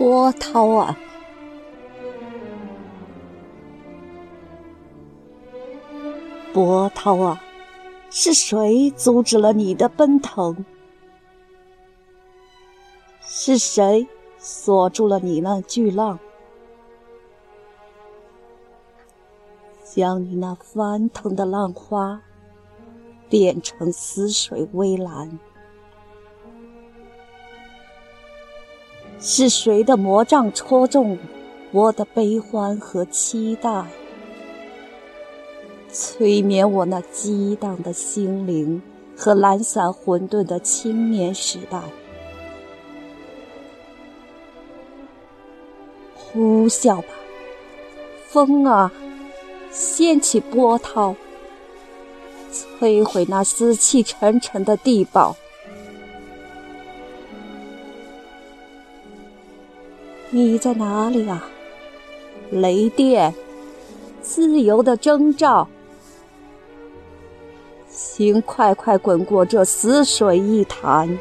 波涛啊，波涛啊，是谁阻止了你的奔腾？是谁锁住了你那巨浪，将你那翻腾的浪花变成死水微澜？是谁的魔杖戳中我的悲欢和期待，催眠我那激荡的心灵和懒散混沌的青年时代？呼啸吧，风啊，掀起波涛，摧毁那死气沉沉的地堡。你在哪里啊？雷电，自由的征兆，请快快滚过这死水一潭。